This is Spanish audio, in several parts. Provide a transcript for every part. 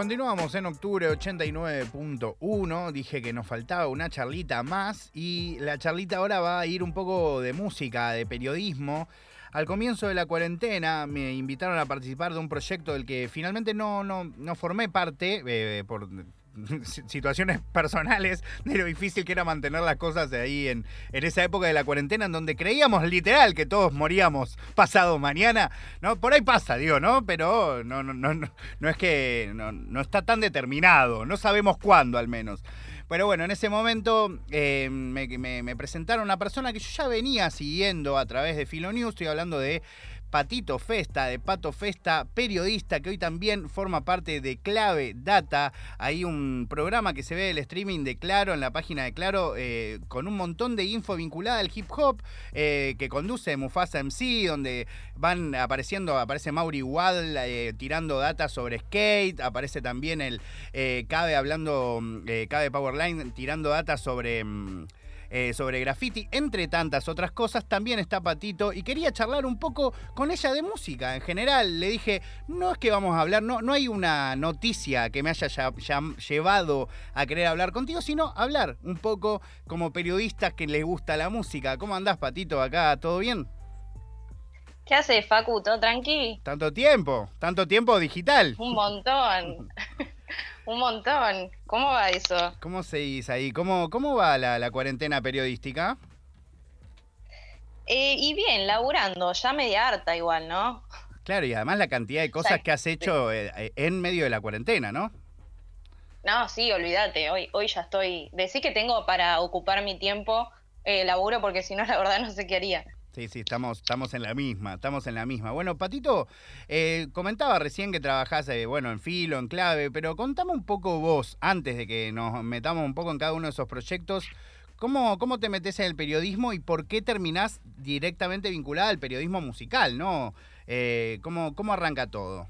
Continuamos en octubre 89.1. Dije que nos faltaba una charlita más y la charlita ahora va a ir un poco de música, de periodismo. Al comienzo de la cuarentena me invitaron a participar de un proyecto del que finalmente no, no, no formé parte eh, por situaciones personales de lo difícil que era mantener las cosas de ahí en, en esa época de la cuarentena en donde creíamos literal que todos moríamos pasado mañana, ¿no? Por ahí pasa, digo, ¿no? Pero no, no, no, no es que no, no está tan determinado, no sabemos cuándo al menos. Pero bueno, en ese momento eh, me, me, me, presentaron una persona que yo ya venía siguiendo a través de Filo News, estoy hablando de Patito Festa, de Pato Festa, periodista que hoy también forma parte de Clave Data. Hay un programa que se ve el streaming de Claro en la página de Claro eh, con un montón de info vinculada al hip hop eh, que conduce Mufasa MC, donde van apareciendo, aparece Mauri Wad eh, tirando data sobre skate, aparece también el Cabe hablando, Cabe Powerline tirando data sobre... Mm, eh, sobre graffiti, entre tantas otras cosas. También está Patito y quería charlar un poco con ella de música en general. Le dije, no es que vamos a hablar, no, no hay una noticia que me haya ya, ya llevado a querer hablar contigo, sino hablar un poco como periodistas que les gusta la música. ¿Cómo andás, Patito, acá? ¿Todo bien? ¿Qué haces, Facu? ¿Todo tranqui? Tanto tiempo, tanto tiempo digital. Un montón. Un montón. ¿Cómo va eso? ¿Cómo se dice ahí? ¿Cómo, cómo va la, cuarentena periodística? Eh, y bien, laburando, ya media harta igual, ¿no? Claro, y además la cantidad de cosas que has hecho eh, eh, en medio de la cuarentena, ¿no? No, sí, olvídate, hoy, hoy ya estoy... Decí que tengo para ocupar mi tiempo, laburo, porque si no, la verdad no sé qué haría. Sí, sí, estamos, estamos en la misma, estamos en la misma. Bueno, Patito, eh, comentaba recién que trabajás, eh, bueno, en filo, en clave, pero contame un poco vos, antes de que nos metamos un poco en cada uno de esos proyectos, ¿cómo, cómo te metes en el periodismo y por qué terminás directamente vinculada al periodismo musical, no? Eh, ¿cómo, ¿Cómo arranca todo?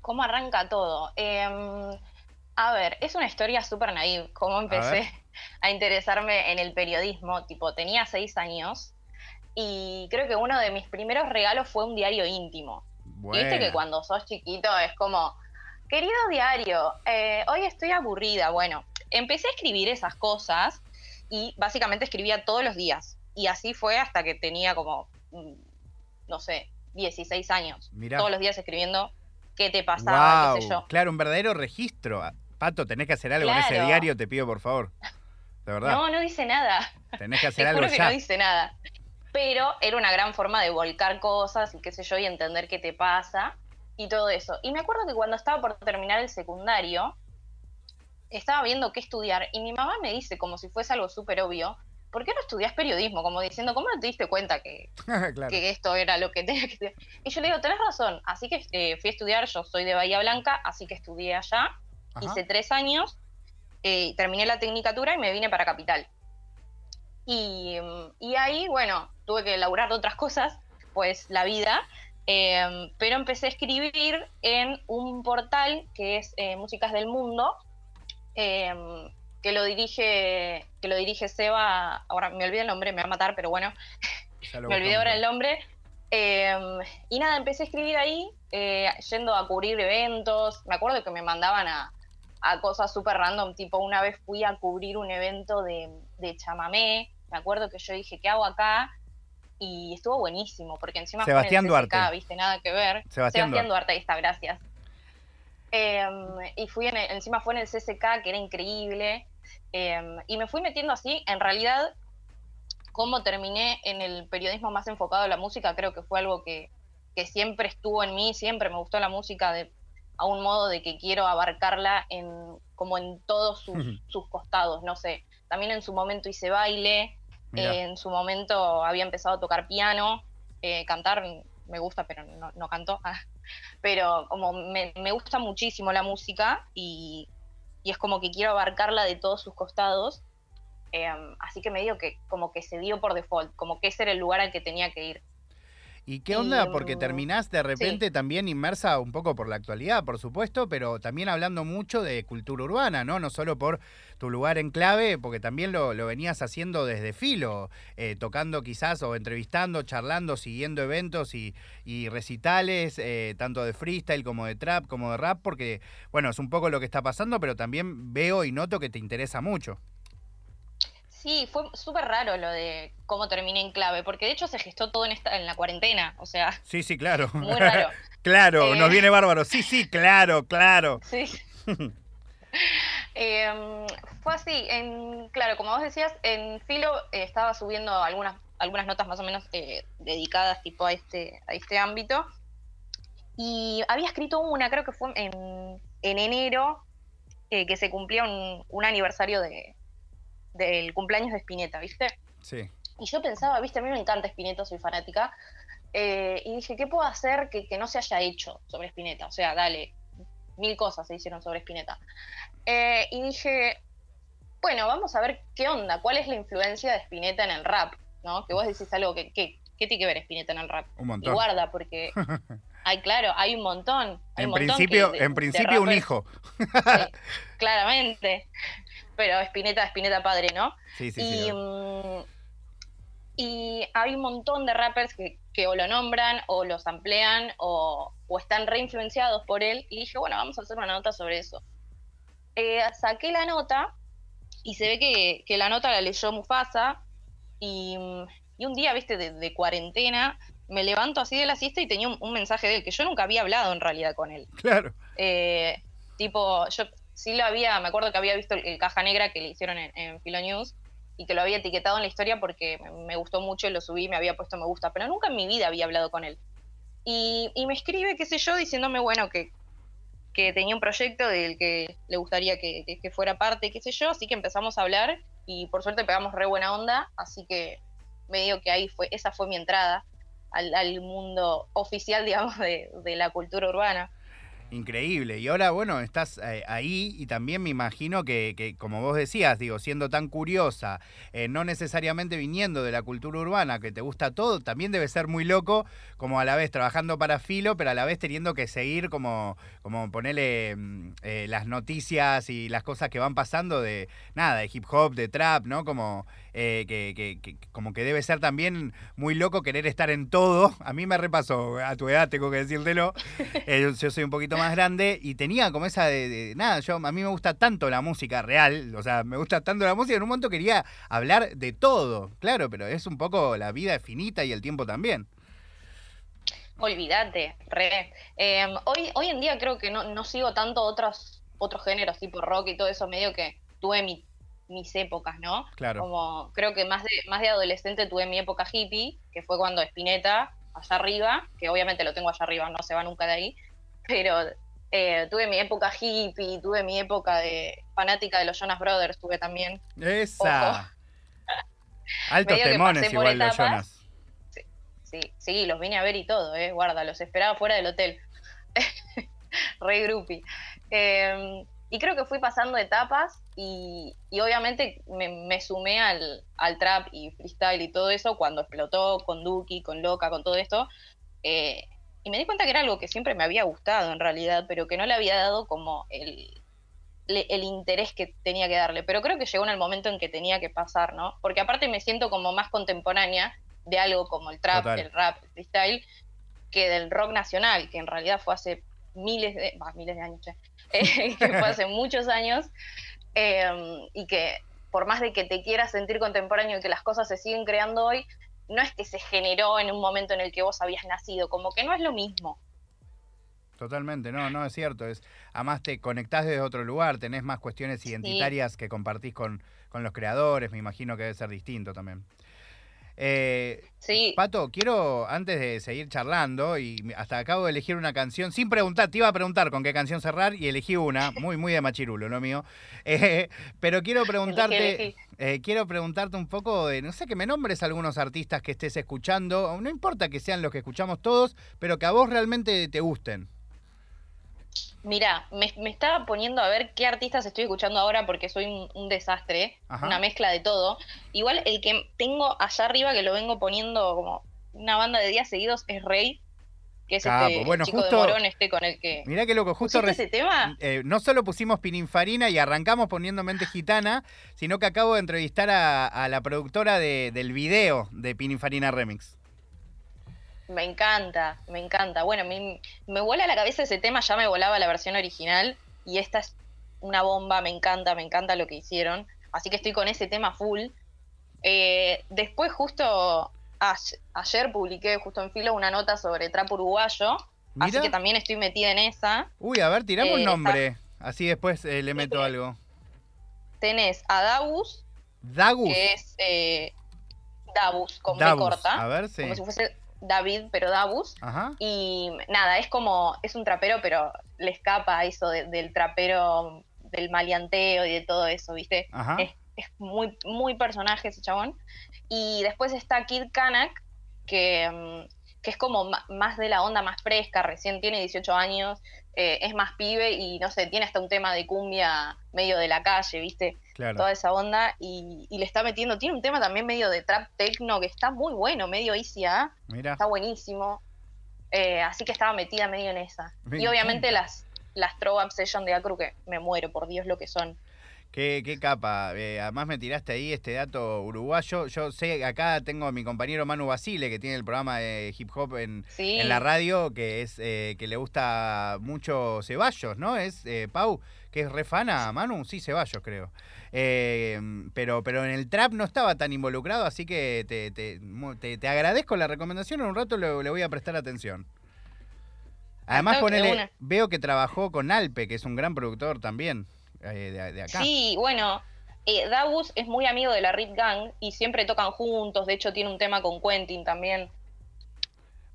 ¿Cómo arranca todo? Em, a ver, es una historia súper naive, cómo empecé a interesarme en el periodismo, tipo, tenía seis años y creo que uno de mis primeros regalos fue un diario íntimo. Viste que cuando sos chiquito es como, querido diario, eh, hoy estoy aburrida. Bueno, empecé a escribir esas cosas y básicamente escribía todos los días. Y así fue hasta que tenía como, mm, no sé, 16 años. Todos los días escribiendo qué te pasaba, qué sé yo. Claro, un verdadero registro. Pato, tenés que hacer algo en ese diario, te pido por favor. De verdad. No, no dice nada. Tenés que hacer algo que no dice nada pero era una gran forma de volcar cosas y qué sé yo, y entender qué te pasa y todo eso. Y me acuerdo que cuando estaba por terminar el secundario, estaba viendo qué estudiar y mi mamá me dice, como si fuese algo súper obvio, ¿por qué no estudias periodismo? Como diciendo, ¿cómo no te diste cuenta que, que esto era lo que tenía que estudiar? Y yo le digo, tenés razón, así que eh, fui a estudiar, yo soy de Bahía Blanca, así que estudié allá, hice tres años, eh, terminé la tecnicatura y me vine para Capital. Y, y ahí, bueno, tuve que elaborar otras cosas, pues la vida, em, pero empecé a escribir en un portal que es eh, Músicas del Mundo, em, que lo dirige que lo dirige Seba, ahora me olvidé el nombre, me va a matar, pero bueno, me olvidé ahora el nombre. Em, y nada, empecé a escribir ahí, eh, yendo a cubrir eventos. Me acuerdo que me mandaban a, a cosas súper random, tipo una vez fui a cubrir un evento de, de chamamé. Me acuerdo que yo dije, ¿qué hago acá? Y estuvo buenísimo, porque encima Sebastián fue en el Duarte. viste, nada que ver. Sebastián, Duarte. ahí está, gracias. Em, y fui en encima fue en el CCK, que era increíble. Em, y me fui metiendo así, en realidad, cómo terminé en el periodismo más enfocado a la música, creo que fue algo que, que siempre estuvo en mí, siempre me gustó la música de, a un modo de que quiero abarcarla en como en todos sus, sus costados, no sé. También en su momento hice baile, en su momento había empezado a tocar piano, eh, cantar me gusta, pero no, canto. pero como me, gusta muchísimo la música y, es como que quiero abarcarla de todos sus costados. Em, así que me digo que como que se dio por default, como que ese era el lugar al que tenía que ir. ¿Y qué onda? Porque terminás de repente también inmersa un poco por la actualidad, por supuesto, pero también hablando mucho de cultura urbana, ¿no? No solo por tu lugar en clave, porque también lo, venías haciendo desde filo, eh, tocando quizás o entrevistando, charlando, siguiendo eventos y, recitales, eh, tanto de freestyle como de trap, como de rap, porque, bueno, es un poco lo que está pasando, pero también veo y noto que te interesa mucho. Sí, fue súper raro lo de cómo terminé en clave, porque de hecho se gestó todo en, esta, en la cuarentena, o sea. Sí, sí, claro. Muy raro. claro, nos eh, viene bárbaro. Sí, sí, claro, claro. Sí. Em, fue así, en, claro, como vos decías, en Filo eh, estaba subiendo algunas, algunas notas más o menos eh, dedicadas tipo a este, a este ámbito. Y había escrito una, creo que fue en, en enero, que se cumplía un, un aniversario de, del cumpleaños de Spinetta, ¿viste? Sí. Y yo pensaba, viste, a mí me encanta Spinetta, soy fanática, eh, y dije, ¿qué puedo hacer que, no se haya hecho sobre Spinetta? O sea, dale, mil cosas se hicieron sobre Spinetta. Eh, y dije, bueno, vamos a ver qué onda, cuál es la influencia de Spinetta en el rap, ¿no? Que vos decís algo que, ¿qué tiene que ver Spinetta en el rap? Un montón. Y guarda, porque hay, claro, hay un montón. en, principio, en principio un hijo. claramente pero Spinetta, Spinetta padre, ¿no? Sí, sí, y, sí. Mm, y hay un montón de rappers que, o lo nombran, o los amplían, o, están reinfluenciados por él. Y dije, bueno, vamos a hacer una nota sobre eso. Eh, saqué la nota y se ve que, la nota la leyó Mufasa. Y, un día, viste, de, cuarentena, me levanto así de la siesta y tenía un, mensaje de él, que yo nunca había hablado en realidad con él. Claro. Eh, tipo, yo sí lo había, me acuerdo que había visto el, caja negra que le hicieron en, en News y que lo había etiquetado en la historia porque me, gustó mucho y lo subí, me había puesto me gusta, pero nunca en mi vida había hablado con él. Y, me escribe, qué sé yo, diciéndome, bueno, que, que tenía un proyecto del que le gustaría que, fuera parte, qué sé yo, así que empezamos a hablar y por suerte pegamos re buena onda, así que me digo que ahí fue, esa fue mi entrada al, mundo oficial, digamos, de la cultura urbana. Increíble. Y ahora, bueno, estás eh, ahí y también me imagino que, como vos decías, digo, siendo tan curiosa, eh, no necesariamente viniendo de la cultura urbana, que te gusta todo, también debe ser muy loco, como a la vez trabajando para Filo, pero a la vez teniendo que seguir como, como ponerle mm, eh, las noticias y las cosas que van pasando de, nada, de hip hop, de trap, ¿no? Como eh, que, como que debe ser también muy loco querer estar en todo. A mí me repasó, a tu edad tengo que decírtelo, yo soy un poquito más grande y tenía como esa de, nada, yo a mí me gusta tanto la música real, o sea, me gusta tanto la música, en un momento quería hablar de todo, claro, pero es un poco la vida finita y el tiempo también. Olvídate, re. Em, hoy, hoy en día creo que no, no sigo tanto otros, otros géneros tipo rock y todo eso, medio que tuve mi mis épocas, ¿no? Claro. Como creo que más de, más de adolescente tuve mi época hippie, que fue cuando Spinetta, allá arriba, que obviamente lo tengo allá arriba, no se va nunca de ahí, pero eh, tuve mi época hippie, tuve mi época de fanática de los Jonas Brothers, tuve también. Esa. Altos temones igual los Jonas. Sí, sí, los vine a ver y todo, eh, guarda, los esperaba fuera del hotel. Rey groupie. Eh, y creo que fui pasando etapas y, obviamente me, sumé al, trap y freestyle y todo eso cuando explotó con Duki, con Loca, con todo esto. Eh, y me di cuenta que era algo que siempre me había gustado en realidad, pero que no le había dado como el, el interés que tenía que darle. Pero creo que llegó en el momento en que tenía que pasar, ¿no? Porque aparte me siento como más contemporánea de algo como el trap, el rap, el freestyle, que del rock nacional, que en realidad fue hace miles de, miles de años, eh, que fue hace muchos años, em, y que por más de que te quieras sentir contemporáneo y que las cosas se siguen creando hoy, no es que se generó en un momento en el que vos habías nacido, como que no es lo mismo. Totalmente, no, no es cierto. Es, además te conectás desde otro lugar, tenés más cuestiones identitarias que compartís con, con los creadores, me imagino que debe ser distinto también. Eh, sí. Pato, quiero, antes de seguir charlando, y hasta acabo de elegir una canción, sin preguntar, te iba a preguntar con qué canción cerrar y elegí una, muy, muy de machirulo, lo mío. Eh, pero quiero preguntarte, eh, quiero preguntarte un poco de, no sé, que me nombres algunos artistas que estés escuchando, no importa que sean los que escuchamos todos, pero que a vos realmente te gusten. Mira, me, estaba poniendo a ver qué artistas estoy escuchando ahora porque soy un, desastre, una mezcla de todo. Igual el que tengo allá arriba, que lo vengo poniendo como una banda de días seguidos es Rey, que es Capo. este Bueno, chico justo- de Morón este con el que... Mirá que loco, justo ¿Pusiste reci- ese tema? eh, no solo pusimos Pininfarina y arrancamos poniendo Mente Gitana, sino que acabo de entrevistar a, a la productora de- del video de Pininfarina Remix. Me encanta, me encanta. Bueno, me, me vuela la cabeza ese tema, ya me volaba la versión original y esta es una bomba, me encanta, me encanta lo que hicieron. Así que estoy con ese tema full. Eh, después justo a- ayer publiqué justo en filo una nota sobre trap uruguayo, así que también estoy metida en esa. Uy, a ver, tiramos un Eh, nombre. Así después eh, le meto algo. Tenés a Dabus, Dagus. que es eh, Dabus. B corta, A ver, sí. como si fuese David, pero Dabus. Ajá. Y nada, es como, es un trapero, pero le escapa eso de- del trapero, del maleanteo y de todo eso, ¿viste? Ajá. Es, es muy, muy personaje ese chabón. Y después está Kid Kanak, que, mm, que es como más de la onda más fresca, recién tiene 18 años, eh, es más pibe y no sé, tiene hasta un tema de cumbia medio de la calle, ¿viste? Claro. Toda esa onda y, y le está metiendo, tiene un tema también medio de trap techno que está muy bueno, medio ¿ah? Mira. está buenísimo. Eh, así que estaba metida medio en esa. Me y obviamente las, las Throw Up Session de Acru, que me muero, por Dios, lo que son. Qué, qué capa. Eh, además me tiraste ahí este dato uruguayo. Yo sé, acá tengo a mi compañero Manu Basile, que tiene el programa de hip hop en, Sí, en la radio, que es eh, que le gusta mucho Ceballos, ¿no? Es eh, Pau, que es refana, Manu, sí, Ceballos creo. Eh, pero, pero en el trap no estaba tan involucrado, así que te, te, te- te agradezco la recomendación, en un rato le, le voy a prestar atención. Además, ponele, veo que trabajó con Alpe, que es un gran productor también eh, de, de acá. sí, bueno, eh, Dabus es muy amigo de la Rit Gang y siempre tocan juntos. De hecho, tiene un tema con Quentin también.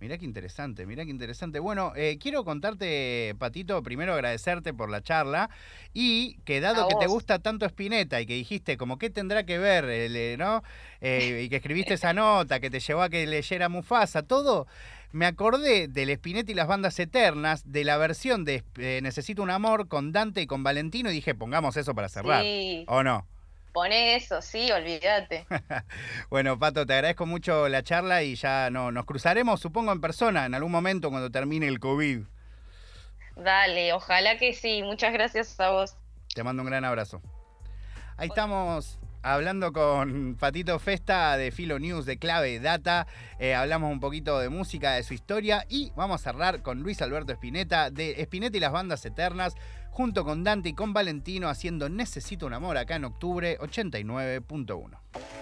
Mirá qué interesante, mirá qué interesante. Bueno, eh, quiero contarte, Patito, primero agradecerte por la charla y que dado que te gusta tanto Spinetta y que dijiste como qué tendrá que ver, el, eh, ¿no? Eh, y que escribiste esa nota que te llevó a que leyera Mufasa, todo, me acordé del Spinetta y las bandas eternas, de la versión de eh, Necesito un amor con Dante y con Valentino y dije, pongamos eso para cerrar. Sí, ¿O no? poné eso, sí, olvídate. Bueno, Pato, te agradezco mucho la charla y ya no, nos cruzaremos, supongo, en persona en algún momento cuando termine el COVID. Dale, ojalá que sí. Muchas gracias a vos. Te mando un gran abrazo. Ahí estamos hablando con Patito Festa de Filo News de Clave Data. Eh, hablamos un poquito de música, de su historia y vamos a cerrar con Luis Alberto Espineta de Espineta y las bandas eternas, junto con Dante y con Valentino haciendo Necesito un amor acá en octubre 89.1.